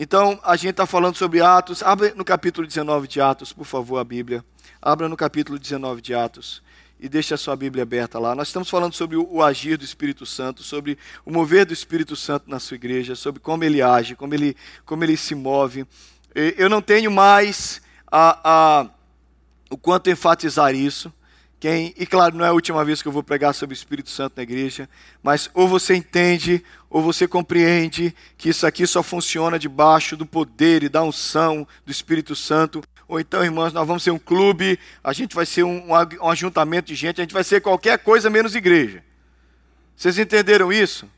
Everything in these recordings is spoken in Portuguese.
Então, a gente está falando sobre Atos. Abra no capítulo 19 de Atos, por favor, a Bíblia. Abra no capítulo 19 de Atos e deixe a sua Bíblia aberta lá. Nós estamos falando sobre o, agir do Espírito Santo, sobre o mover do Espírito Santo na sua igreja, sobre como ele age, como ele, como ele se move. Eu não tenho mais a, a, o quanto enfatizar isso. Quem, e claro, não é a última vez que eu vou pregar sobre o Espírito Santo na igreja, mas ou você entende, ou você compreende que isso aqui só funciona debaixo do poder e da unção do Espírito Santo, ou então, irmãos, nós vamos ser um clube, a gente vai ser um, um, ajuntamento de gente, a gente vai ser qualquer coisa menos igreja. Vocês entenderam isso?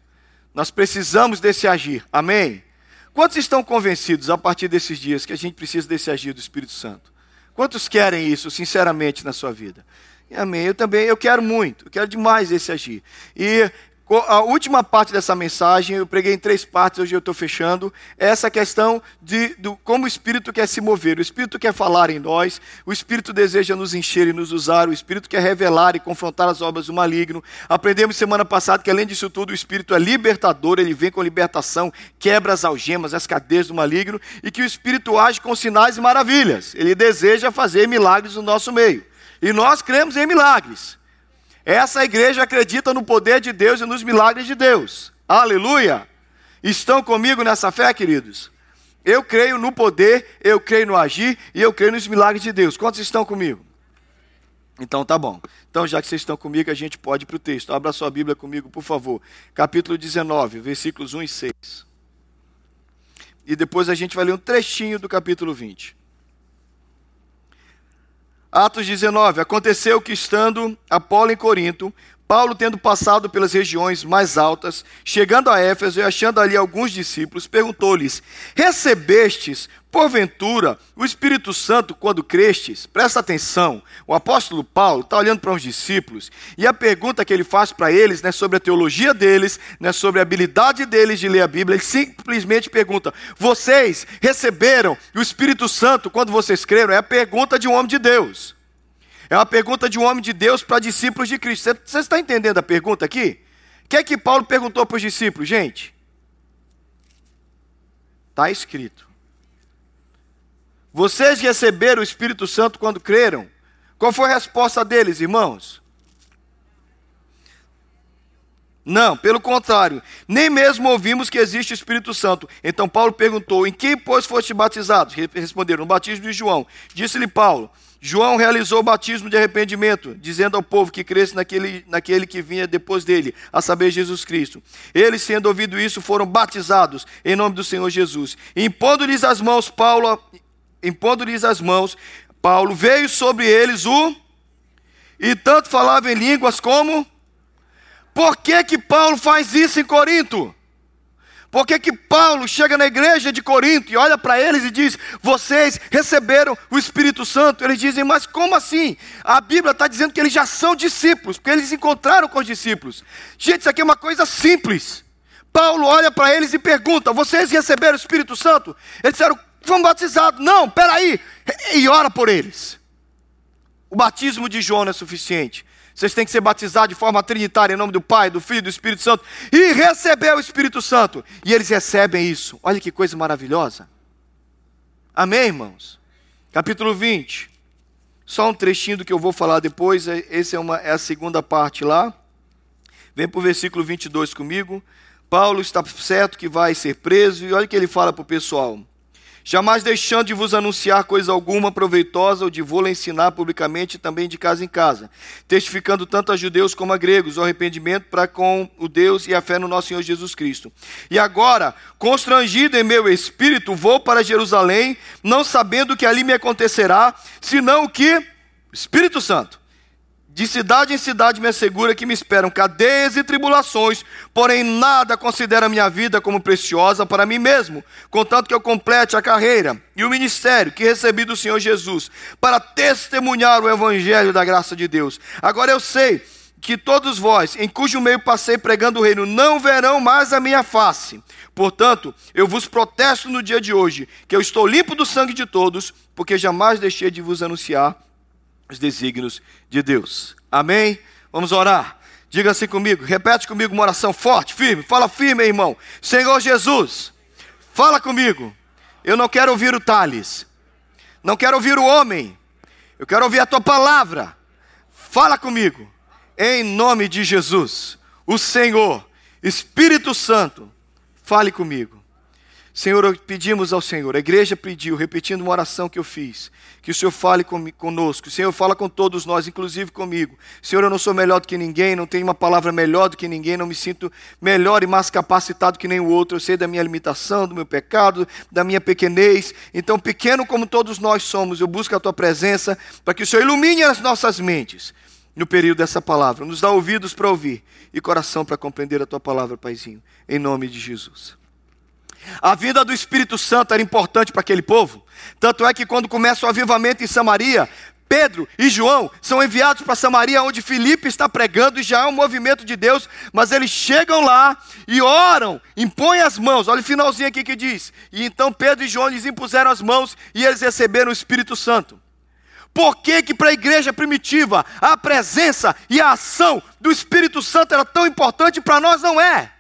Nós precisamos desse agir, amém? Quantos estão convencidos a partir desses dias que a gente precisa desse agir do Espírito Santo? Quantos querem isso, sinceramente, na sua vida? Amém. Eu também, eu quero muito, eu quero demais esse agir. E a última parte dessa mensagem, eu preguei em três partes, hoje eu estou fechando, é essa questão de, de como o Espírito quer se mover. O Espírito quer falar em nós, o Espírito deseja nos encher e nos usar, o Espírito quer revelar e confrontar as obras do maligno. Aprendemos semana passada que, além disso tudo, o Espírito é libertador, ele vem com libertação, quebra as algemas, as cadeias do maligno, e que o Espírito age com sinais e maravilhas. Ele deseja fazer milagres no nosso meio. E nós cremos em milagres. Essa igreja acredita no poder de Deus e nos milagres de Deus. Aleluia! Estão comigo nessa fé, queridos? Eu creio no poder, eu creio no agir e eu creio nos milagres de Deus. Quantos estão comigo? Então tá bom. Então, já que vocês estão comigo, a gente pode ir para o texto. Abra sua Bíblia comigo, por favor. Capítulo 19, versículos 1 e 6. E depois a gente vai ler um trechinho do capítulo 20. Atos 19. Aconteceu que, estando Apolo em Corinto, Paulo, tendo passado pelas regiões mais altas, chegando a Éfeso e achando ali alguns discípulos, perguntou-lhes: Recebestes, porventura, o Espírito Santo quando crestes? Presta atenção, o apóstolo Paulo está olhando para os discípulos e a pergunta que ele faz para eles não é sobre a teologia deles, não é sobre a habilidade deles de ler a Bíblia, ele simplesmente pergunta: Vocês receberam o Espírito Santo quando vocês creram? É a pergunta de um homem de Deus. É uma pergunta de um homem de Deus para discípulos de Cristo. Você, está entendendo a pergunta aqui? O que é que Paulo perguntou para os discípulos, gente? Está escrito. Vocês receberam o Espírito Santo quando creram? Qual foi a resposta deles, irmãos? Não, pelo contrário, nem mesmo ouvimos que existe o Espírito Santo. Então Paulo perguntou: Em quem, pois, foste batizados? Responderam: No batismo de João. Disse-lhe Paulo: João realizou o batismo de arrependimento, dizendo ao povo que cresce naquele, naquele que vinha depois dele, a saber, Jesus Cristo. Eles, sendo ouvido isso, foram batizados em nome do Senhor Jesus. Impondo-lhes as mãos, Paulo, impondo-lhes as mãos, Paulo veio sobre eles o e tanto falava em línguas como Por que que Paulo faz isso em Corinto? Por que, que Paulo chega na igreja de Corinto e olha para eles e diz: Vocês receberam o Espírito Santo? Eles dizem: Mas como assim? A Bíblia está dizendo que eles já são discípulos, porque eles encontraram com os discípulos. Gente, isso aqui é uma coisa simples. Paulo olha para eles e pergunta: Vocês receberam o Espírito Santo? Eles disseram: Fomos batizados. Não, peraí. E ora por eles. O batismo de João é suficiente. Vocês têm que ser batizados de forma trinitária em nome do Pai, do Filho e do Espírito Santo e receber o Espírito Santo. E eles recebem isso. Olha que coisa maravilhosa. Amém, irmãos? Capítulo 20. Só um trechinho do que eu vou falar depois. Essa é, uma, é a segunda parte lá. Vem para o versículo 22 comigo. Paulo está certo que vai ser preso. E olha o que ele fala para o pessoal jamais deixando de vos anunciar coisa alguma proveitosa ou de vô-la ensinar publicamente também de casa em casa, testificando tanto a judeus como a gregos o arrependimento para com o Deus e a fé no nosso Senhor Jesus Cristo. E agora, constrangido em meu espírito, vou para Jerusalém, não sabendo o que ali me acontecerá, senão o que? Espírito Santo de cidade em cidade me assegura que me esperam cadeias e tribulações, porém nada considera minha vida como preciosa para mim mesmo, contanto que eu complete a carreira e o ministério que recebi do Senhor Jesus, para testemunhar o evangelho da graça de Deus. Agora eu sei que todos vós, em cujo meio passei pregando o reino, não verão mais a minha face. Portanto, eu vos protesto no dia de hoje, que eu estou limpo do sangue de todos, porque jamais deixei de vos anunciar os desígnios de Deus. Amém? Vamos orar. Diga assim comigo, repete comigo uma oração forte, firme. Fala firme, irmão. Senhor Jesus, fala comigo. Eu não quero ouvir o Thales. Não quero ouvir o homem. Eu quero ouvir a tua palavra. Fala comigo. Em nome de Jesus, o Senhor, Espírito Santo, fale comigo. Senhor, pedimos ao Senhor, a igreja pediu, repetindo uma oração que eu fiz, que o Senhor fale conosco, o Senhor fala com todos nós, inclusive comigo. Senhor, eu não sou melhor do que ninguém, não tenho uma palavra melhor do que ninguém, não me sinto melhor e mais capacitado que o outro. Eu sei da minha limitação, do meu pecado, da minha pequenez. Então, pequeno como todos nós somos, eu busco a tua presença para que o Senhor ilumine as nossas mentes no período dessa palavra. Nos dá ouvidos para ouvir e coração para compreender a tua palavra, Paizinho, em nome de Jesus. A vida do Espírito Santo era importante para aquele povo. Tanto é que quando começa o avivamento em Samaria, Pedro e João são enviados para Samaria, onde Filipe está pregando, e já é um movimento de Deus, mas eles chegam lá e oram, impõem as mãos. Olha o finalzinho aqui que diz: E então Pedro e João lhes impuseram as mãos e eles receberam o Espírito Santo. Por que, que para a igreja primitiva a presença e a ação do Espírito Santo era tão importante para nós não é?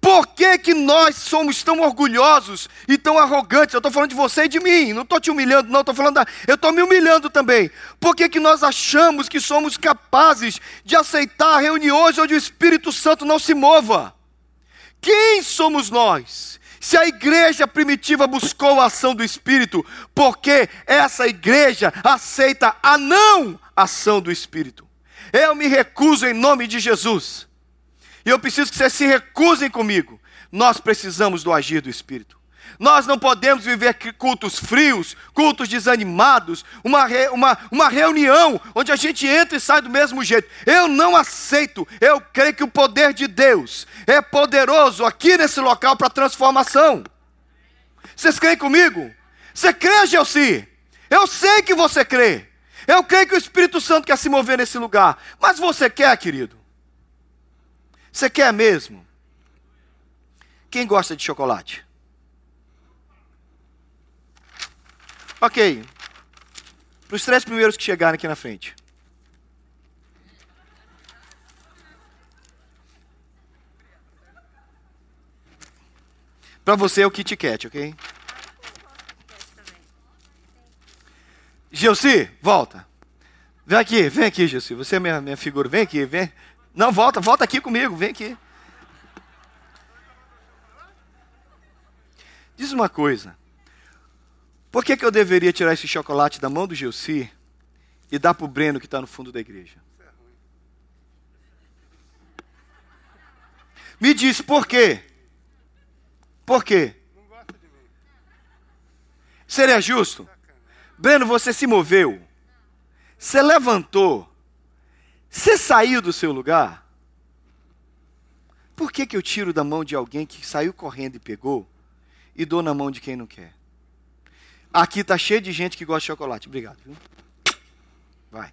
Por que, que nós somos tão orgulhosos e tão arrogantes? Eu estou falando de você e de mim, não estou te humilhando, não, estou falando eu estou me humilhando também. Por que, que nós achamos que somos capazes de aceitar reuniões onde o Espírito Santo não se mova? Quem somos nós? Se a igreja primitiva buscou a ação do Espírito, porque essa igreja aceita a não ação do Espírito? Eu me recuso em nome de Jesus e eu preciso que vocês se recusem comigo. Nós precisamos do agir do Espírito. Nós não podemos viver cultos frios, cultos desanimados, uma, re, uma, uma reunião onde a gente entra e sai do mesmo jeito. Eu não aceito. Eu creio que o poder de Deus é poderoso aqui nesse local para transformação. Vocês creem comigo? Você crê, Gelsi? Eu sei que você crê. Eu creio que o Espírito Santo quer se mover nesse lugar. Mas você quer, querido? Você quer mesmo? Quem gosta de chocolate? Ok. Para os três primeiros que chegarem aqui na frente. Para você é o Kit Kat, ok? Gelsi, volta. Vem aqui, vem aqui, Gelsi. Você é minha, minha figura. Vem aqui, vem. Não, volta, volta aqui comigo, vem aqui. Diz uma coisa. Por que, que eu deveria tirar esse chocolate da mão do Gelsi e dar para o Breno que está no fundo da igreja? Me diz por quê? Por quê? Seria justo? Breno, você se moveu. Você levantou você saiu do seu lugar? Por que, que eu tiro da mão de alguém que saiu correndo e pegou e dou na mão de quem não quer? Aqui está cheio de gente que gosta de chocolate. Obrigado. Viu? Vai.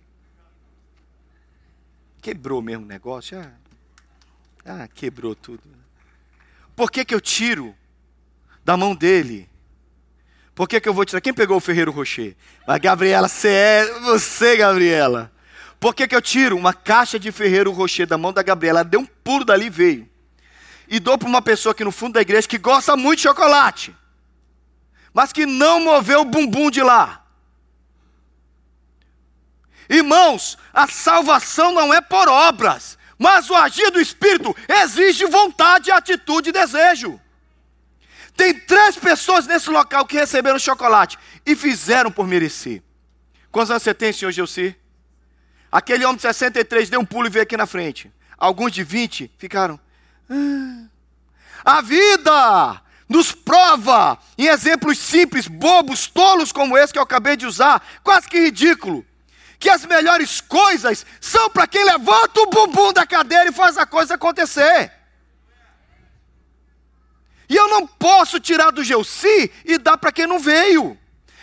Quebrou mesmo o negócio? Ah, ah quebrou tudo. Por que, que eu tiro da mão dele? Por que, que eu vou tirar? Quem pegou o Ferreiro Rocher? Mas, Gabriela, você é. Você, Gabriela. Por que, que eu tiro uma caixa de Ferreiro Rocher da mão da Gabriela? Ela deu um pulo dali e veio. E dou para uma pessoa aqui no fundo da igreja que gosta muito de chocolate, mas que não moveu o bumbum de lá. Irmãos, a salvação não é por obras, mas o agir do Espírito exige vontade, atitude e desejo. Tem três pessoas nesse local que receberam chocolate e fizeram por merecer. Quantos anos você tem, senhor Gelsi? Aquele homem de 63 deu um pulo e veio aqui na frente. Alguns de 20 ficaram. Ah. A vida nos prova em exemplos simples, bobos, tolos como esse que eu acabei de usar, quase que ridículo, que as melhores coisas são para quem levanta o bumbum da cadeira e faz a coisa acontecer. E eu não posso tirar do Gelsi e dar para quem não veio.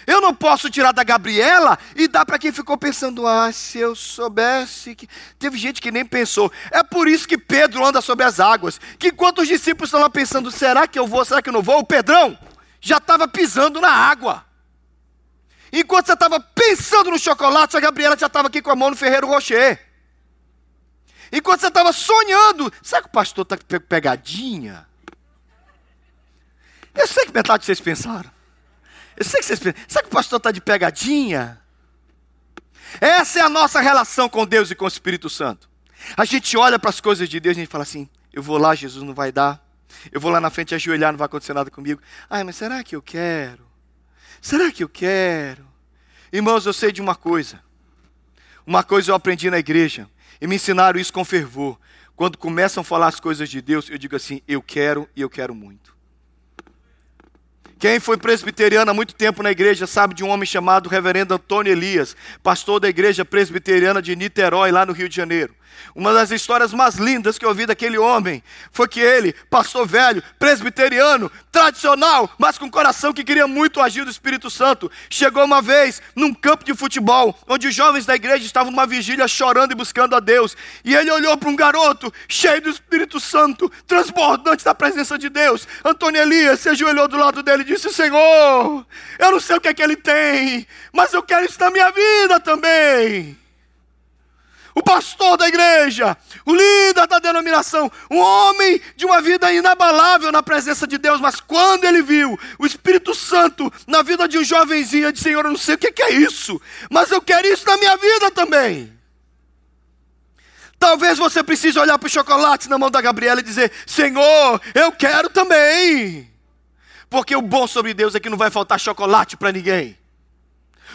Eu não posso tirar da Gabriela e dar para quem ficou pensando, ah, se eu soubesse que. Teve gente que nem pensou. É por isso que Pedro anda sobre as águas. Que enquanto os discípulos estão lá pensando, será que eu vou, será que eu não vou? O Pedrão já estava pisando na água. Enquanto você estava pensando no chocolate, a Gabriela já estava aqui com a mão no Ferreiro Rocher. Enquanto você estava sonhando, será que o pastor está pegadinha? Eu sei que metade de vocês pensaram. Eu sei que vocês pensam, será que o pastor está de pegadinha? Essa é a nossa relação com Deus e com o Espírito Santo. A gente olha para as coisas de Deus e a gente fala assim: eu vou lá, Jesus não vai dar. Eu vou lá na frente ajoelhar, não vai acontecer nada comigo. Ai, mas será que eu quero? Será que eu quero? Irmãos, eu sei de uma coisa. Uma coisa eu aprendi na igreja. E me ensinaram isso com fervor. Quando começam a falar as coisas de Deus, eu digo assim: eu quero e eu quero muito. Quem foi presbiteriano há muito tempo na igreja sabe de um homem chamado Reverendo Antônio Elias, pastor da igreja presbiteriana de Niterói, lá no Rio de Janeiro. Uma das histórias mais lindas que eu ouvi daquele homem foi que ele, pastor velho, presbiteriano, tradicional, mas com coração que queria muito agir do Espírito Santo, chegou uma vez num campo de futebol, onde os jovens da igreja estavam numa vigília chorando e buscando a Deus. E ele olhou para um garoto cheio do Espírito Santo, transbordante da presença de Deus. Antônio Elias se ajoelhou do lado dele e disse: Senhor, eu não sei o que é que ele tem, mas eu quero isso na minha vida também o pastor da igreja, o líder da denominação, um homem de uma vida inabalável na presença de Deus, mas quando ele viu o Espírito Santo na vida de um jovenzinho, ele disse: Senhor, eu não sei o que é isso, mas eu quero isso na minha vida também. Talvez você precise olhar para o chocolate na mão da Gabriela e dizer: Senhor, eu quero também. Porque o bom sobre Deus é que não vai faltar chocolate para ninguém.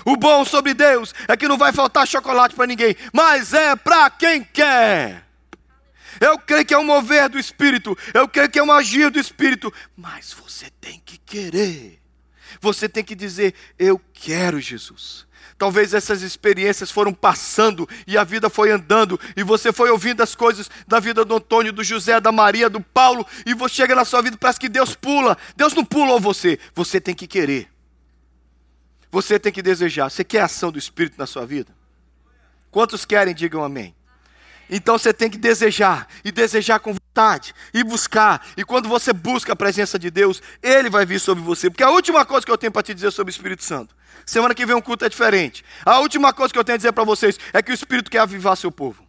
O bom sobre Deus é que não vai faltar chocolate para ninguém, mas é para quem quer. Eu creio que é um mover do Espírito, eu creio que é um agir do Espírito, mas você tem que querer. Você tem que dizer: Eu quero Jesus. Talvez essas experiências foram passando e a vida foi andando, e você foi ouvindo as coisas da vida do Antônio, do José, da Maria, do Paulo, e você chega na sua vida parece que Deus pula. Deus não pula você, você tem que querer. Você tem que desejar. Você quer a ação do Espírito na sua vida? Quantos querem, digam amém. Então você tem que desejar, e desejar com vontade, e buscar. E quando você busca a presença de Deus, Ele vai vir sobre você. Porque a última coisa que eu tenho para te dizer sobre o Espírito Santo, semana que vem um culto é diferente. A última coisa que eu tenho a dizer para vocês é que o Espírito quer avivar seu povo.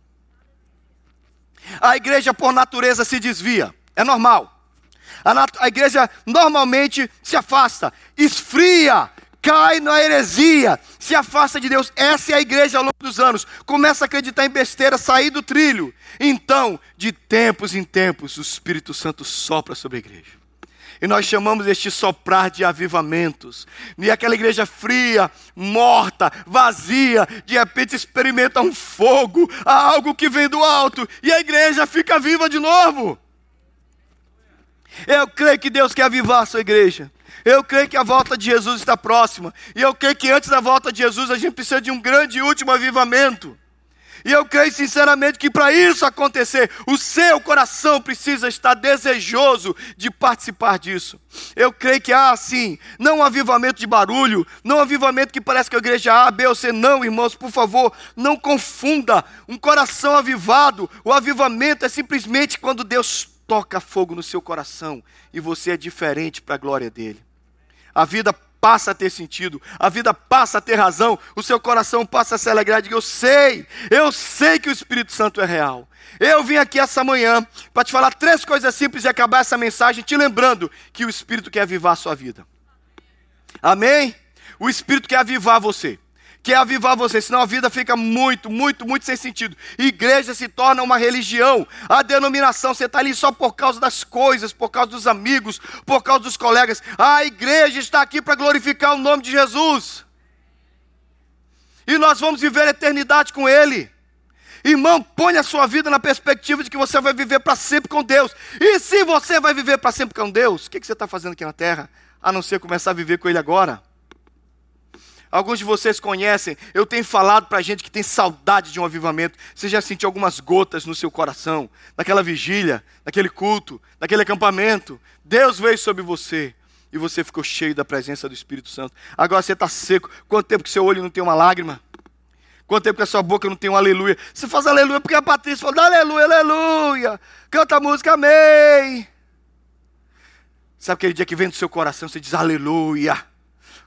A igreja, por natureza, se desvia, é normal. A, a igreja normalmente se afasta, esfria, cai na heresia, se afasta de Deus. Essa é a igreja ao longo dos anos. Começa a acreditar em besteira, sair do trilho. Então, de tempos em tempos, o Espírito Santo sopra sobre a igreja. E nós chamamos este soprar de avivamentos. E aquela igreja fria, morta, vazia, de repente experimenta um fogo, algo que vem do alto, e a igreja fica viva de novo. Eu creio que Deus quer avivar a sua igreja. Eu creio que a volta de Jesus está próxima. E eu creio que antes da volta de Jesus a gente precisa de um grande e último avivamento. E eu creio sinceramente que para isso acontecer, o seu coração precisa estar desejoso de participar disso. Eu creio que há sim, não um avivamento de barulho, não um avivamento que parece que a igreja A, B ou C, não, irmãos, por favor, não confunda um coração avivado. O avivamento é simplesmente quando Deus toca fogo no seu coração e você é diferente para a glória dele a vida passa a ter sentido, a vida passa a ter razão, o seu coração passa a se alegrar. Diga, eu sei, eu sei que o Espírito Santo é real. Eu vim aqui essa manhã para te falar três coisas simples e acabar essa mensagem te lembrando que o Espírito quer avivar a sua vida. Amém? O Espírito quer avivar você quer avivar você, senão a vida fica muito, muito, muito sem sentido. Igreja se torna uma religião, a denominação, você está ali só por causa das coisas, por causa dos amigos, por causa dos colegas. A igreja está aqui para glorificar o nome de Jesus. E nós vamos viver a eternidade com Ele. Irmão, põe a sua vida na perspectiva de que você vai viver para sempre com Deus. E se você vai viver para sempre com Deus, o que, que você está fazendo aqui na terra? A não ser começar a viver com Ele agora. Alguns de vocês conhecem, eu tenho falado para gente que tem saudade de um avivamento. Você já sentiu algumas gotas no seu coração, naquela vigília, naquele culto, naquele acampamento. Deus veio sobre você e você ficou cheio da presença do Espírito Santo. Agora você está seco. Quanto tempo que seu olho não tem uma lágrima? Quanto tempo que a sua boca não tem um aleluia? Você faz aleluia porque a Patrícia falou, aleluia, aleluia. Canta a música, amém. Sabe aquele dia que vem do seu coração, você diz aleluia.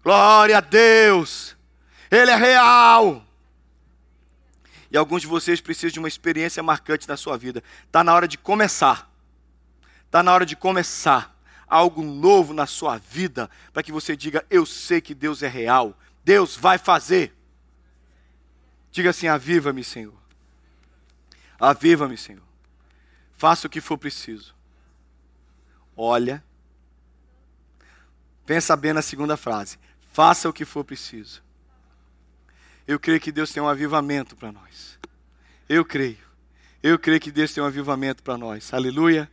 Glória a Deus. Ele é real. E alguns de vocês precisam de uma experiência marcante na sua vida. Está na hora de começar. Está na hora de começar algo novo na sua vida, para que você diga: Eu sei que Deus é real, Deus vai fazer. Diga assim: Aviva-me, Senhor. Aviva-me, Senhor. Faça o que for preciso. Olha. Pensa bem na segunda frase. Faça o que for preciso. Eu creio que Deus tem um avivamento para nós. Eu creio. Eu creio que Deus tem um avivamento para nós. Aleluia.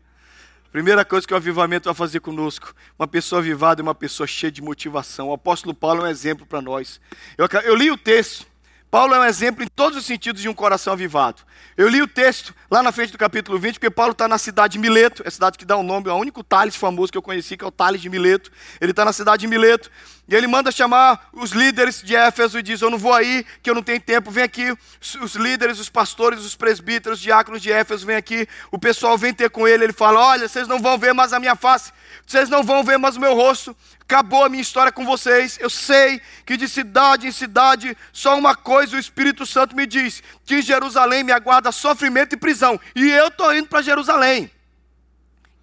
Primeira coisa que o avivamento vai fazer conosco, uma pessoa avivada é uma pessoa cheia de motivação. O apóstolo Paulo é um exemplo para nós. Eu, eu li o texto, Paulo é um exemplo em todos os sentidos de um coração avivado. Eu li o texto lá na frente do capítulo 20, porque Paulo está na cidade de Mileto, é a cidade que dá o nome, é o único Tales famoso que eu conheci, que é o Tales de Mileto. Ele está na cidade de Mileto, e ele manda chamar os líderes de Éfeso e diz: Eu não vou aí, que eu não tenho tempo. Vem aqui, os líderes, os pastores, os presbíteros, os diáconos de Éfeso, vem aqui. O pessoal vem ter com ele. Ele fala: Olha, vocês não vão ver mais a minha face, vocês não vão ver mais o meu rosto acabou a minha história com vocês. Eu sei que de cidade em cidade, só uma coisa o Espírito Santo me diz: que em Jerusalém me aguarda sofrimento e prisão. E eu estou indo para Jerusalém.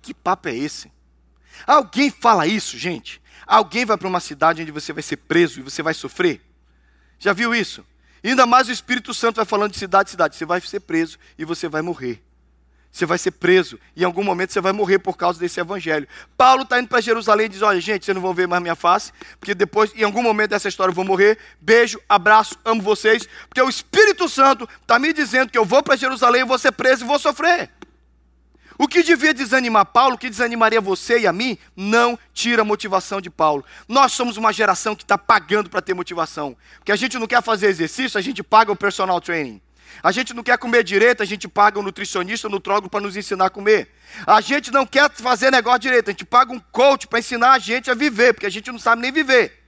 Que papo é esse? Alguém fala isso, gente? Alguém vai para uma cidade onde você vai ser preso e você vai sofrer? Já viu isso? ainda mais o Espírito Santo vai falando de cidade cidade. Você vai ser preso e você vai morrer você vai ser preso. E em algum momento você vai morrer por causa desse evangelho. Paulo está indo para Jerusalém e diz: Olha, gente, vocês não vão ver mais minha face, porque depois, em algum momento dessa história, eu vou morrer. Beijo, abraço, amo vocês, porque o Espírito Santo está me dizendo que eu vou para Jerusalém, vou ser preso e vou sofrer. O que devia desanimar Paulo, o que desanimaria você e a mim, não tira a motivação de Paulo. Nós somos uma geração que está pagando para ter motivação. Porque a gente não quer fazer exercício, a gente paga o personal training. A gente não quer comer direito, a gente paga um nutricionista, um nutrólogo para nos ensinar a comer. A gente não quer fazer negócio direito, a gente paga um coach para ensinar a gente a viver, porque a gente não sabe nem viver.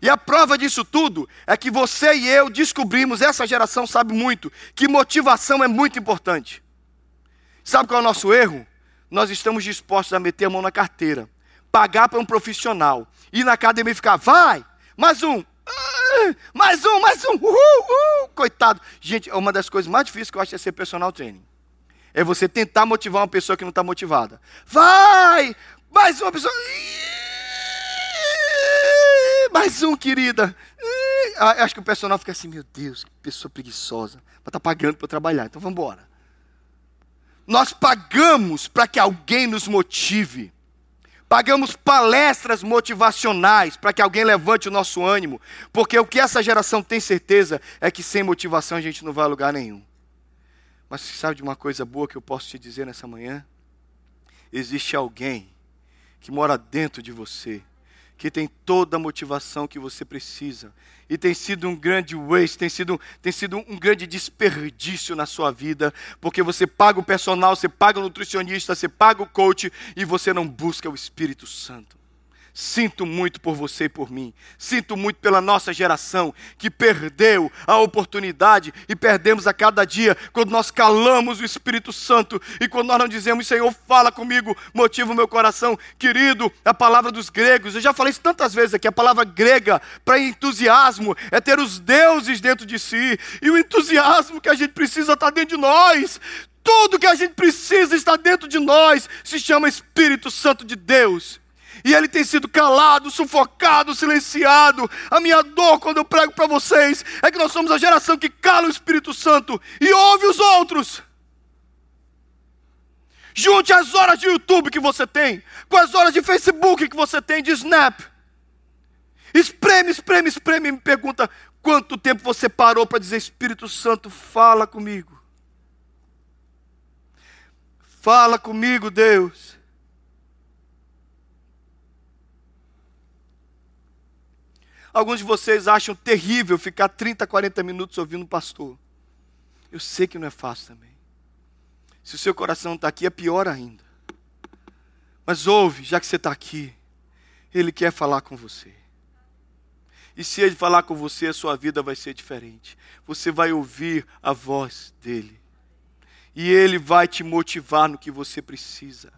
E a prova disso tudo é que você e eu descobrimos, essa geração sabe muito, que motivação é muito importante. Sabe qual é o nosso erro? Nós estamos dispostos a meter a mão na carteira, pagar para um profissional, ir na academia e ficar, vai, mais um, mais um, mais um, uhul, uhul, coitado. Gente, uma das coisas mais difíceis que eu acho é ser personal training. É você tentar motivar uma pessoa que não está motivada. Vai! Mais uma pessoa. Mais um, querida. Acho que o personal fica assim, meu Deus, que pessoa preguiçosa. Mas está pagando para trabalhar, então vamos embora. Nós pagamos para que alguém nos motive. Pagamos palestras motivacionais para que alguém levante o nosso ânimo, porque o que essa geração tem certeza é que sem motivação a gente não vai a lugar nenhum. Mas você sabe de uma coisa boa que eu posso te dizer nessa manhã? Existe alguém que mora dentro de você que tem toda a motivação que você precisa. E tem sido um grande waste, tem sido, tem sido um grande desperdício na sua vida, porque você paga o personal, você paga o nutricionista, você paga o coach e você não busca o Espírito Santo. Sinto muito por você e por mim. Sinto muito pela nossa geração que perdeu a oportunidade e perdemos a cada dia quando nós calamos o Espírito Santo e quando nós não dizemos, Senhor, fala comigo, motiva o meu coração. Querido, a palavra dos gregos, eu já falei isso tantas vezes aqui, a palavra grega para entusiasmo é ter os deuses dentro de si e o entusiasmo que a gente precisa está dentro de nós. Tudo que a gente precisa está dentro de nós, se chama Espírito Santo de Deus e ele tem sido calado, sufocado, silenciado. A minha dor quando eu prego para vocês é que nós somos a geração que cala o Espírito Santo e ouve os outros. Junte as horas de YouTube que você tem, com as horas de Facebook que você tem, de Snap. Espreme, espreme, espreme e me pergunta quanto tempo você parou para dizer: Espírito Santo, fala comigo. Fala comigo, Deus. Alguns de vocês acham terrível ficar 30, 40 minutos ouvindo o pastor. Eu sei que não é fácil também. Se o seu coração está aqui, é pior ainda. Mas ouve, já que você está aqui, Ele quer falar com você. E se Ele falar com você, a sua vida vai ser diferente. Você vai ouvir a voz dEle. E Ele vai te motivar no que você precisa.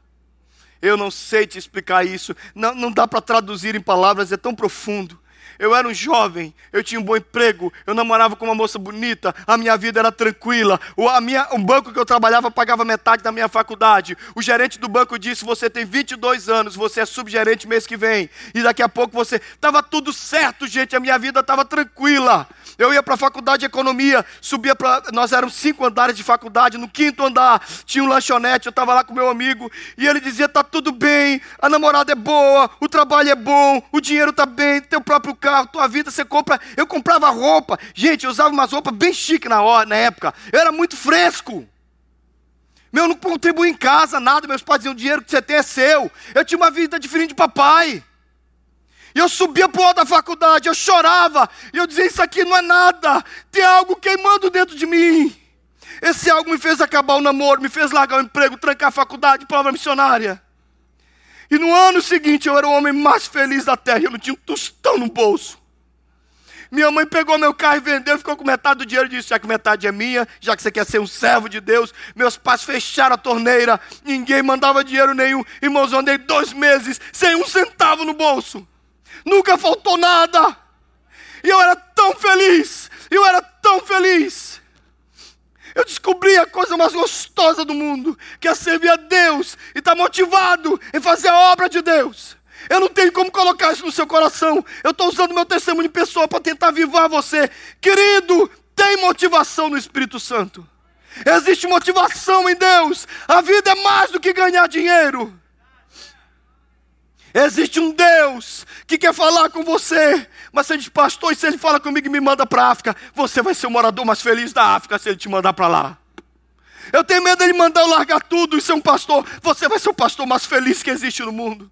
Eu não sei te explicar isso, não, não dá para traduzir em palavras, é tão profundo. Eu era um jovem, eu tinha um bom emprego, eu namorava com uma moça bonita, a minha vida era tranquila. O, a minha, um banco que eu trabalhava pagava metade da minha faculdade. O gerente do banco disse: Você tem 22 anos, você é subgerente mês que vem. E daqui a pouco você. Estava tudo certo, gente, a minha vida estava tranquila. Eu ia para a faculdade de economia, subia para. Nós éramos cinco andares de faculdade, no quinto andar tinha um lanchonete, eu estava lá com meu amigo, e ele dizia: Tá tudo bem, a namorada é boa, o trabalho é bom, o dinheiro está bem, teu próprio carro, tua vida, você compra. Eu comprava roupa, gente, eu usava umas roupas bem chique na, hora, na época, eu era muito fresco. Meu, não contribuí em casa, nada, meus pais diziam: o dinheiro que você tem é seu. Eu tinha uma vida diferente de papai. Eu subia para o da faculdade, eu chorava, eu dizia: Isso aqui não é nada, tem algo queimando dentro de mim. Esse algo me fez acabar o namoro, me fez largar o emprego, trancar a faculdade, prova missionária. E no ano seguinte eu era o homem mais feliz da terra, eu não tinha um tostão no bolso. Minha mãe pegou meu carro e vendeu, ficou com metade do dinheiro e disse: já que metade é minha, já que você quer ser um servo de Deus. Meus pais fecharam a torneira, ninguém mandava dinheiro nenhum. Irmãos, eu andei dois meses sem um centavo no bolso nunca faltou nada. E eu era tão feliz, eu era tão feliz. Eu descobri a coisa mais gostosa do mundo, que é servir a Deus e estar tá motivado em fazer a obra de Deus. Eu não tenho como colocar isso no seu coração. Eu estou usando meu testemunho de pessoa para tentar avivar você. Querido, tem motivação no Espírito Santo. Existe motivação em Deus. A vida é mais do que ganhar dinheiro. Existe um Deus que quer falar com você, mas você diz, pastor, e se ele fala comigo e me manda para a África, você vai ser o morador mais feliz da África se ele te mandar para lá. Eu tenho medo dele mandar eu largar tudo e ser um pastor. Você vai ser o pastor mais feliz que existe no mundo.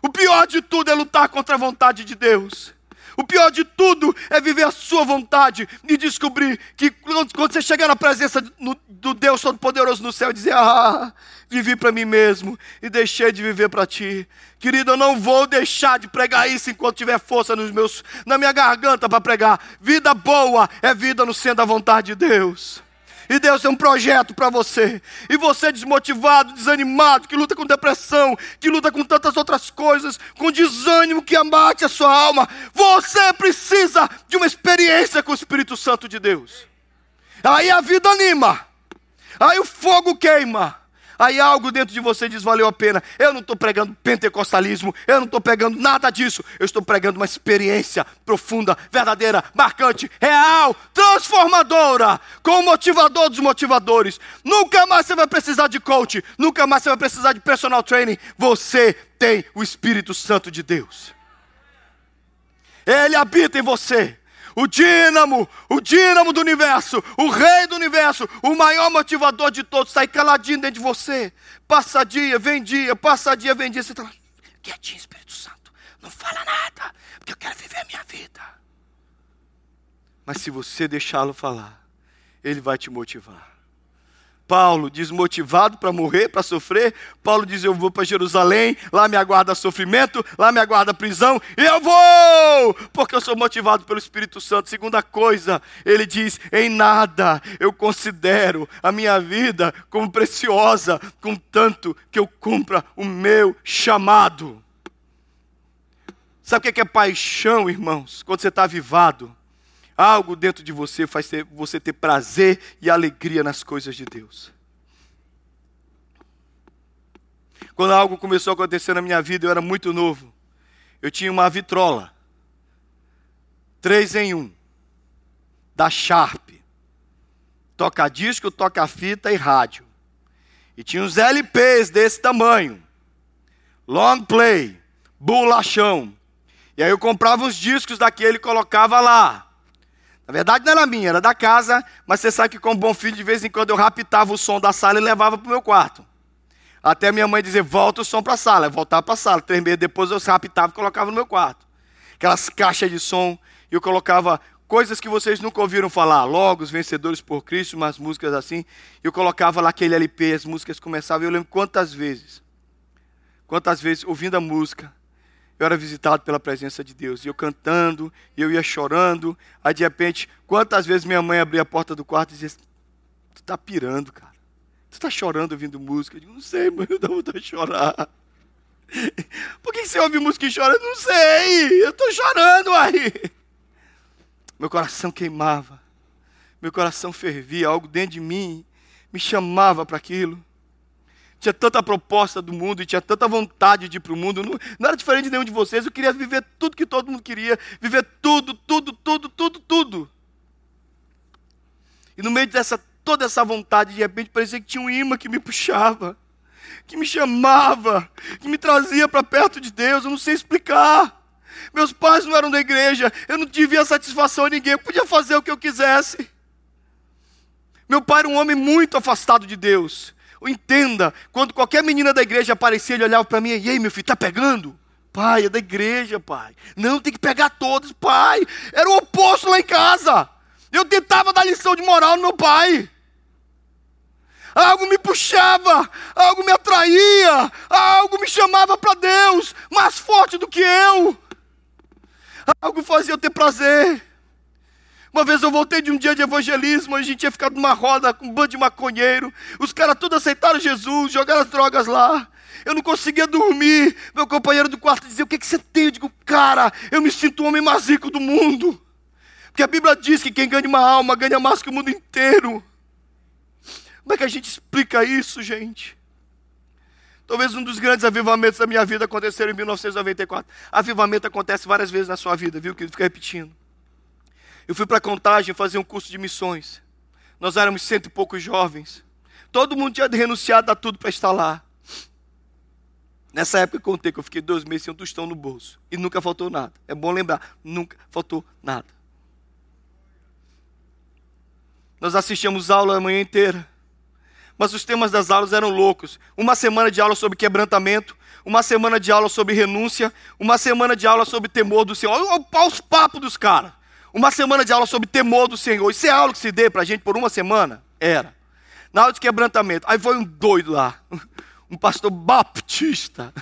O pior de tudo é lutar contra a vontade de Deus. O pior de tudo é viver a sua vontade e descobrir que quando você chegar na presença do Deus Todo-Poderoso no céu, dizer: Ah, vivi para mim mesmo e deixei de viver para ti. Querido, eu não vou deixar de pregar isso enquanto tiver força nos meus, na minha garganta para pregar. Vida boa é vida no centro da vontade de Deus. E Deus tem um projeto para você. E você desmotivado, desanimado, que luta com depressão, que luta com tantas outras coisas, com desânimo que abate a sua alma, você precisa de uma experiência com o Espírito Santo de Deus. Aí a vida anima. Aí o fogo queima. Aí algo dentro de você diz: valeu a pena. Eu não estou pregando pentecostalismo, eu não estou pregando nada disso. Eu estou pregando uma experiência profunda, verdadeira, marcante, real, transformadora, com o motivador dos motivadores. Nunca mais você vai precisar de coach, nunca mais você vai precisar de personal training. Você tem o Espírito Santo de Deus. Ele habita em você o dínamo, o dínamo do universo, o rei do universo, o maior motivador de todos, está aí caladinho dentro de você. Passa dia, vem dia, passa dia, vem dia. Você está lá, quietinho, Espírito Santo, não fala nada, porque eu quero viver a minha vida. Mas se você deixá-lo falar, ele vai te motivar. Paulo, desmotivado para morrer, para sofrer. Paulo diz: Eu vou para Jerusalém, lá me aguarda sofrimento, lá me aguarda prisão, e eu vou, porque eu sou motivado pelo Espírito Santo. Segunda coisa, ele diz: Em nada eu considero a minha vida como preciosa, contanto que eu cumpra o meu chamado. Sabe o que é paixão, irmãos? Quando você está avivado Algo dentro de você faz ter, você ter prazer e alegria nas coisas de Deus. Quando algo começou a acontecer na minha vida, eu era muito novo. Eu tinha uma vitrola. Três em um. Da Sharp. Toca disco, toca fita e rádio. E tinha uns LPs desse tamanho. Long play. Bolachão. E aí eu comprava os discos daquele e colocava lá. Na verdade não era minha, era da casa, mas você sabe que como bom filho, de vez em quando eu raptava o som da sala e levava para o meu quarto. Até minha mãe dizer, volta o som para a sala. Eu voltava para a sala. Três meses depois eu raptava e colocava no meu quarto. Aquelas caixas de som, e eu colocava coisas que vocês nunca ouviram falar. Logos, Vencedores por Cristo, umas músicas assim. Eu colocava lá aquele LP, as músicas começavam. Eu lembro quantas vezes, quantas vezes, ouvindo a música, eu era visitado pela presença de Deus. E eu cantando, e eu ia chorando. Aí de repente, quantas vezes minha mãe abria a porta do quarto e dizia: Tu tá pirando, cara. Tu tá chorando ouvindo música. Eu digo, não sei, mãe, eu dou vontade de chorar. Por que você ouve música e chora? Não sei, eu estou chorando aí. Meu coração queimava, meu coração fervia, algo dentro de mim me chamava para aquilo. Tinha tanta proposta do mundo e tinha tanta vontade de ir para o mundo. Não, não era diferente de nenhum de vocês. Eu queria viver tudo que todo mundo queria. Viver tudo, tudo, tudo, tudo, tudo. E no meio dessa toda essa vontade, de repente parecia que tinha um imã que me puxava que me chamava, que me trazia para perto de Deus, eu não sei explicar. Meus pais não eram da igreja, eu não devia satisfação a ninguém, eu podia fazer o que eu quisesse. Meu pai era um homem muito afastado de Deus. Entenda, quando qualquer menina da igreja aparecia, ele olhava para mim e aí, meu filho, tá pegando? Pai, é da igreja, pai. Não, tem que pegar todos, pai. Era o oposto lá em casa. Eu tentava dar lição de moral no meu pai algo me puxava, algo me atraía, algo me chamava para Deus, mais forte do que eu. Algo fazia eu ter prazer. Uma vez eu voltei de um dia de evangelismo, a gente tinha ficado numa roda com um bando de maconheiro. Os caras todos aceitaram Jesus, jogaram as drogas lá. Eu não conseguia dormir. Meu companheiro do quarto dizia: O que, que você tem? Eu digo: Cara, eu me sinto o homem mais rico do mundo. Porque a Bíblia diz que quem ganha uma alma ganha mais que o mundo inteiro. Como é que a gente explica isso, gente? Talvez um dos grandes avivamentos da minha vida aconteceram em 1994. Avivamento acontece várias vezes na sua vida, viu? Que fica repetindo. Eu fui para Contagem fazer um curso de missões. Nós éramos cento e poucos jovens. Todo mundo tinha renunciado a tudo para estar lá. Nessa época eu contei que eu fiquei dois meses sem um tostão no bolso. E nunca faltou nada. É bom lembrar, nunca faltou nada. Nós assistimos aula a manhã inteira mas os temas das aulas eram loucos. Uma semana de aula sobre quebrantamento, uma semana de aula sobre renúncia, uma semana de aula sobre temor do Senhor. Olha, olha os papos dos caras. Uma semana de aula sobre temor do Senhor. Isso é aula que se dê para a gente por uma semana? Era. Na aula de quebrantamento. Aí foi um doido lá, um pastor baptista,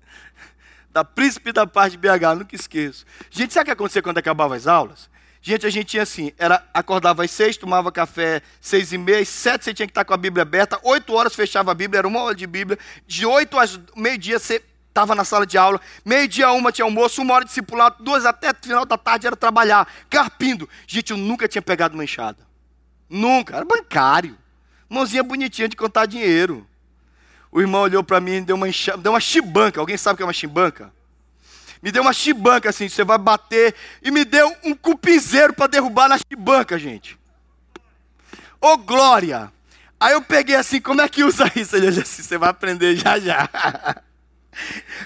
da Príncipe da Paz de BH, nunca esqueço. Gente, sabe o que acontecia quando acabava as aulas? Gente, a gente tinha assim, era, acordava às seis, tomava café seis e meia, às sete você tinha que estar com a Bíblia aberta, oito horas fechava a Bíblia, era uma hora de Bíblia, de oito às meio-dia você estava na sala de aula, meio-dia uma tinha almoço, uma hora discipulado, duas até o final da tarde era trabalhar, carpindo. Gente, eu nunca tinha pegado uma enxada. Nunca, era bancário. Mãozinha bonitinha de contar dinheiro. O irmão olhou para mim e deu uma, deu uma chibanca. Alguém sabe o que é uma chibanca? me deu uma chibanca assim, você vai bater, e me deu um cupinzeiro para derrubar na chibanca, gente. Ô oh, glória! Aí eu peguei assim, como é que usa isso? Ele assim, você vai aprender já já.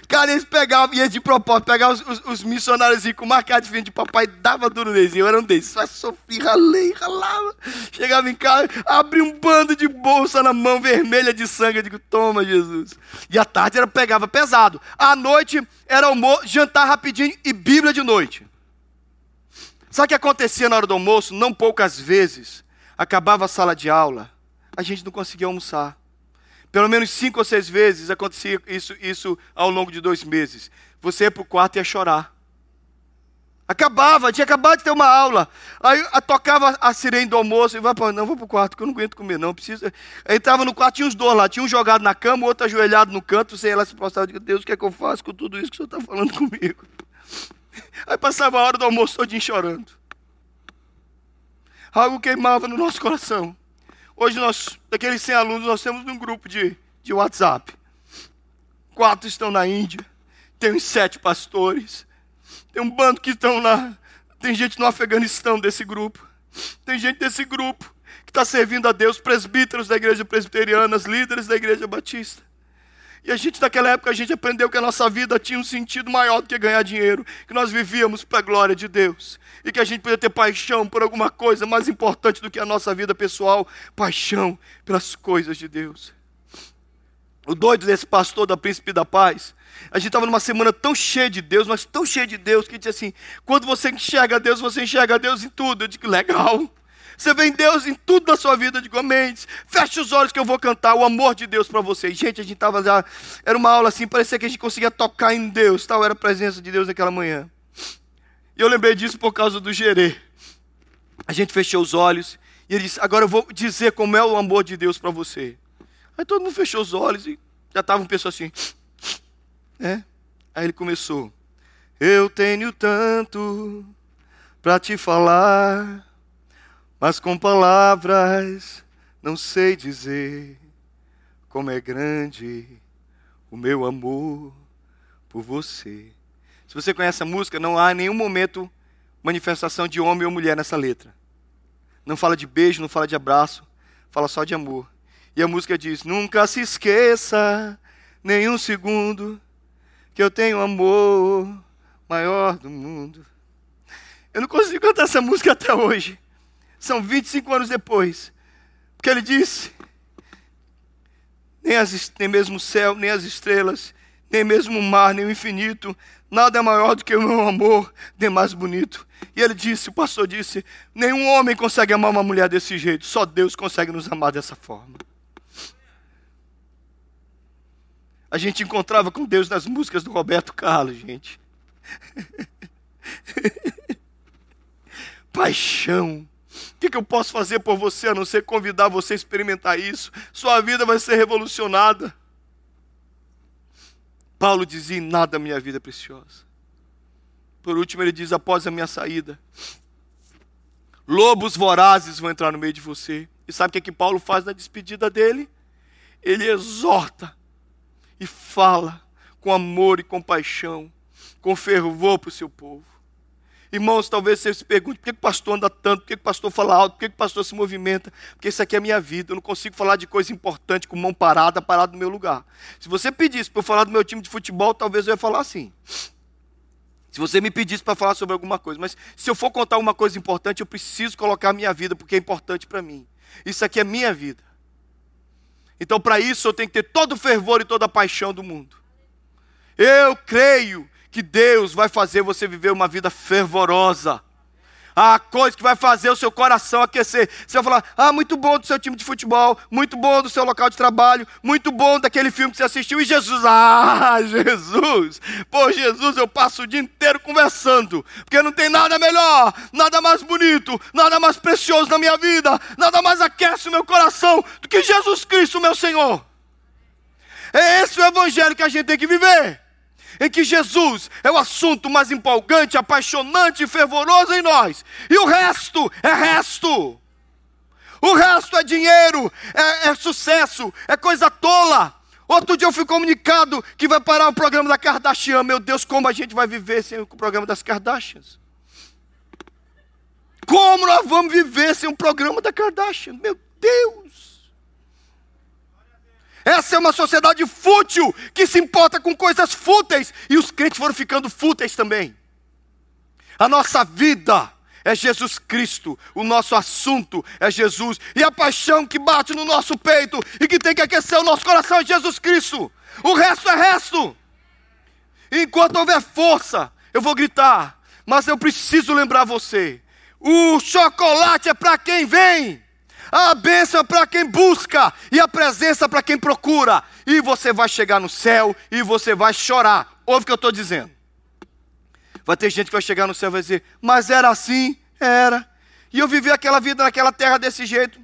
Cara, eles pegavam, ia de propósito, pegavam os, os, os missionários com marcado de frente de papai, dava duro neles. Eu era um desses, só sofri, ralei, ralava. Chegava em casa, abri um bando de bolsa na mão vermelha de sangue. Eu digo, toma, Jesus. E à tarde era pegava pesado. À noite era almoço, jantar rapidinho e Bíblia de noite. Sabe o que acontecia na hora do almoço? Não poucas vezes. Acabava a sala de aula, a gente não conseguia almoçar. Pelo menos cinco ou seis vezes acontecia isso, isso ao longo de dois meses. Você ia para o quarto e ia chorar. Acabava, tinha acabado de ter uma aula. Aí tocava a sirene do almoço e vai para não vou para o quarto, que eu não aguento comer, não. Precisa. Aí estava no quarto, tinha os dois lá, tinha um jogado na cama, outro ajoelhado no canto, ia lá se prostrar e Deus, o que é que eu faço com tudo isso que o senhor está falando comigo? Aí passava a hora do almoço todinho chorando. Algo queimava no nosso coração. Hoje nós, daqueles 100 alunos, nós temos um grupo de, de WhatsApp. Quatro estão na Índia, tem uns sete pastores, tem um bando que estão lá, tem gente no Afeganistão desse grupo, tem gente desse grupo que está servindo a Deus, presbíteros da igreja presbiteriana, líderes da igreja batista. E a gente, naquela época, a gente aprendeu que a nossa vida tinha um sentido maior do que ganhar dinheiro, que nós vivíamos para a glória de Deus, e que a gente podia ter paixão por alguma coisa mais importante do que a nossa vida pessoal paixão pelas coisas de Deus. O doido desse pastor da Príncipe da Paz, a gente estava numa semana tão cheia de Deus, mas tão cheia de Deus, que disse assim: quando você enxerga Deus, você enxerga Deus em tudo. Eu digo, legal. Você vê em Deus em tudo da sua vida. Digo, amém. Feche os olhos que eu vou cantar o amor de Deus para vocês. Gente, a gente estava já. Era uma aula assim, parecia que a gente conseguia tocar em Deus. Tal era a presença de Deus naquela manhã. E eu lembrei disso por causa do gerê. A gente fechou os olhos e ele disse: Agora eu vou dizer como é o amor de Deus para você. Aí todo mundo fechou os olhos e já estava uma pessoa assim. É. Aí ele começou. Eu tenho tanto para te falar, mas com palavras não sei dizer como é grande o meu amor por você. Se você conhece a música, não há em nenhum momento manifestação de homem ou mulher nessa letra. Não fala de beijo, não fala de abraço, fala só de amor. E a música diz: Nunca se esqueça, nenhum segundo, que eu tenho amor maior do mundo. Eu não consigo cantar essa música até hoje. São 25 anos depois. Porque ele disse: nem, as, nem mesmo o céu, nem as estrelas, nem mesmo o mar, nem o infinito, nada é maior do que o meu amor, nem mais bonito. E ele disse, o pastor disse: nenhum homem consegue amar uma mulher desse jeito, só Deus consegue nos amar dessa forma. A gente encontrava com Deus nas músicas do Roberto Carlos, gente. Paixão. O que, que eu posso fazer por você a não ser convidar você a experimentar isso? Sua vida vai ser revolucionada. Paulo dizia: nada minha vida é preciosa. Por último, ele diz: após a minha saída, lobos vorazes vão entrar no meio de você. E sabe o que, que Paulo faz na despedida dele? Ele exorta e fala com amor e compaixão, com fervor para o seu povo. Irmãos, talvez você se pergunte por que o pastor anda tanto, por que o pastor fala alto, por que o pastor se movimenta, porque isso aqui é a minha vida. Eu não consigo falar de coisa importante com mão parada, parado no meu lugar. Se você pedisse para eu falar do meu time de futebol, talvez eu ia falar assim. Se você me pedisse para falar sobre alguma coisa, mas se eu for contar uma coisa importante, eu preciso colocar a minha vida, porque é importante para mim. Isso aqui é minha vida. Então, para isso, eu tenho que ter todo o fervor e toda a paixão do mundo. Eu creio que Deus vai fazer você viver uma vida fervorosa. A coisa que vai fazer o seu coração aquecer. Você vai falar: ah, muito bom do seu time de futebol, muito bom do seu local de trabalho, muito bom daquele filme que você assistiu. E Jesus, ah, Jesus, pô, Jesus, eu passo o dia inteiro conversando, porque não tem nada melhor, nada mais bonito, nada mais precioso na minha vida, nada mais aquece o meu coração do que Jesus Cristo, meu Senhor. É esse o evangelho que a gente tem que viver em que Jesus é o assunto mais empolgante, apaixonante e fervoroso em nós, e o resto é resto. O resto é dinheiro, é, é sucesso, é coisa tola. Outro dia eu fui comunicado que vai parar o programa da Kardashian. Meu Deus, como a gente vai viver sem o programa das Kardashians? Como nós vamos viver sem um programa da Kardashian? Meu Deus! Essa é uma sociedade fútil, que se importa com coisas fúteis, e os crentes foram ficando fúteis também. A nossa vida é Jesus Cristo, o nosso assunto é Jesus, e a paixão que bate no nosso peito e que tem que aquecer o nosso coração é Jesus Cristo. O resto é resto. Enquanto houver força, eu vou gritar, mas eu preciso lembrar você: o chocolate é para quem vem. A bênção é para quem busca e a presença para quem procura. E você vai chegar no céu e você vai chorar. Ouve o que eu estou dizendo. Vai ter gente que vai chegar no céu e vai dizer: Mas era assim? Era. E eu vivi aquela vida naquela terra desse jeito.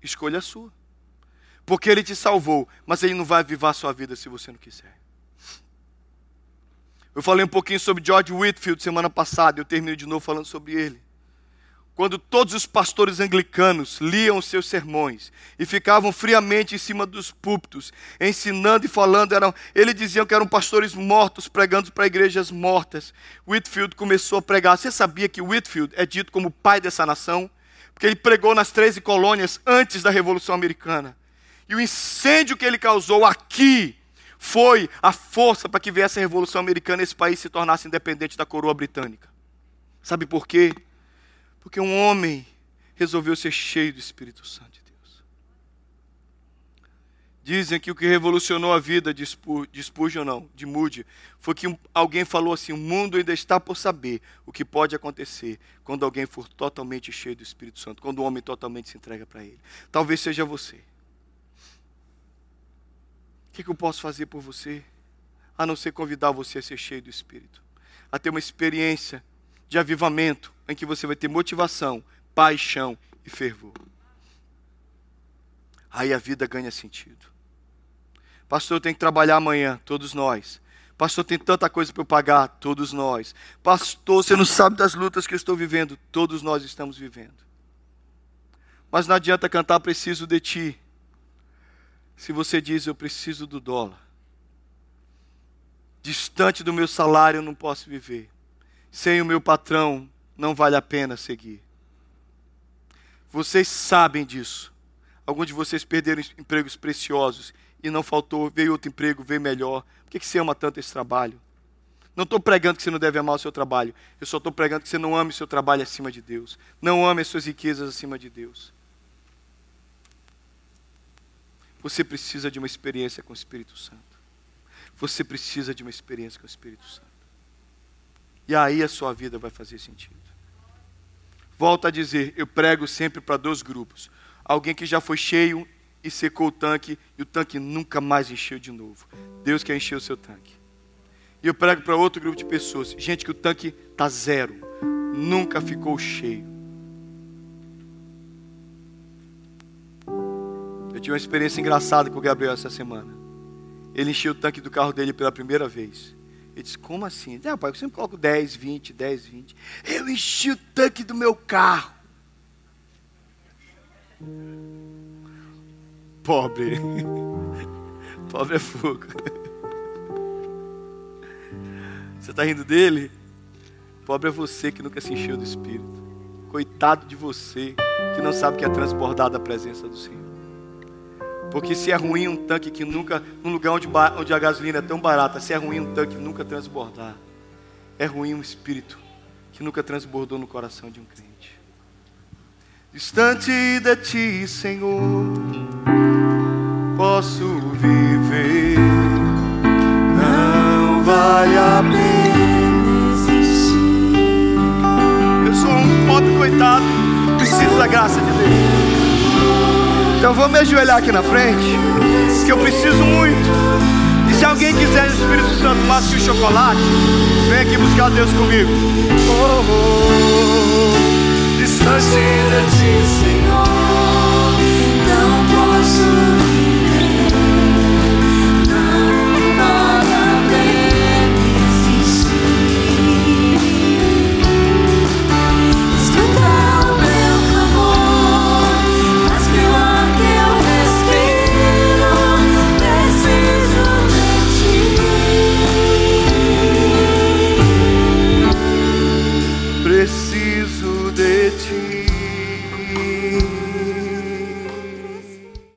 Escolha a sua. Porque ele te salvou, mas ele não vai viver a sua vida se você não quiser. Eu falei um pouquinho sobre George Whitfield semana passada, eu termino de novo falando sobre ele quando todos os pastores anglicanos liam seus sermões e ficavam friamente em cima dos púlpitos, ensinando e falando, eram, eles diziam que eram pastores mortos pregando para igrejas mortas. Whitfield começou a pregar. Você sabia que Whitfield é dito como o pai dessa nação? Porque ele pregou nas 13 colônias antes da Revolução Americana. E o incêndio que ele causou aqui foi a força para que viesse a Revolução Americana e esse país se tornasse independente da coroa britânica. Sabe por quê? Porque um homem resolveu ser cheio do Espírito Santo de Deus. Dizem que o que revolucionou a vida de Spurgeon, não, de Moody, foi que alguém falou assim: o mundo ainda está por saber o que pode acontecer quando alguém for totalmente cheio do Espírito Santo, quando o homem totalmente se entrega para Ele. Talvez seja você. O que, que eu posso fazer por você? A não ser convidar você a ser cheio do Espírito, a ter uma experiência de avivamento, em que você vai ter motivação, paixão e fervor. Aí a vida ganha sentido. Pastor, eu tenho que trabalhar amanhã, todos nós. Pastor, tem tanta coisa para eu pagar. Todos nós. Pastor, você não sabe das lutas que eu estou vivendo. Todos nós estamos vivendo. Mas não adianta cantar preciso de ti. Se você diz eu preciso do dólar. Distante do meu salário eu não posso viver. Sem o meu patrão não vale a pena seguir. Vocês sabem disso. Alguns de vocês perderam empregos preciosos e não faltou, veio outro emprego, veio melhor. Por que você ama tanto esse trabalho? Não estou pregando que você não deve amar o seu trabalho. Eu só estou pregando que você não ame o seu trabalho acima de Deus. Não ame as suas riquezas acima de Deus. Você precisa de uma experiência com o Espírito Santo. Você precisa de uma experiência com o Espírito Santo. E aí a sua vida vai fazer sentido. Volto a dizer, eu prego sempre para dois grupos. Alguém que já foi cheio e secou o tanque e o tanque nunca mais encheu de novo. Deus quer encher o seu tanque. E eu prego para outro grupo de pessoas, gente que o tanque está zero, nunca ficou cheio. Eu tive uma experiência engraçada com o Gabriel essa semana. Ele encheu o tanque do carro dele pela primeira vez. Ele disse, como assim? Ah, pai, eu sempre coloco 10, 20, 10, 20. Eu enchi o tanque do meu carro. Pobre. Pobre é fogo. Você está rindo dele? Pobre é você que nunca se encheu do Espírito. Coitado de você que não sabe que é transbordada a presença do Senhor. Porque se é ruim um tanque que nunca, num lugar onde, onde a gasolina é tão barata, se é ruim um tanque que nunca transbordar, é ruim um espírito que nunca transbordou no coração de um crente. Distante de ti, Senhor, posso viver. Não vale a pena existir. Eu sou um pobre coitado, preciso da graça de Deus. Então vou me ajoelhar aqui na frente, que eu preciso muito. E se alguém quiser o Espírito Santo mais que o chocolate, vem aqui buscar Deus comigo. Oh, oh, oh, distante de ti, Senhor.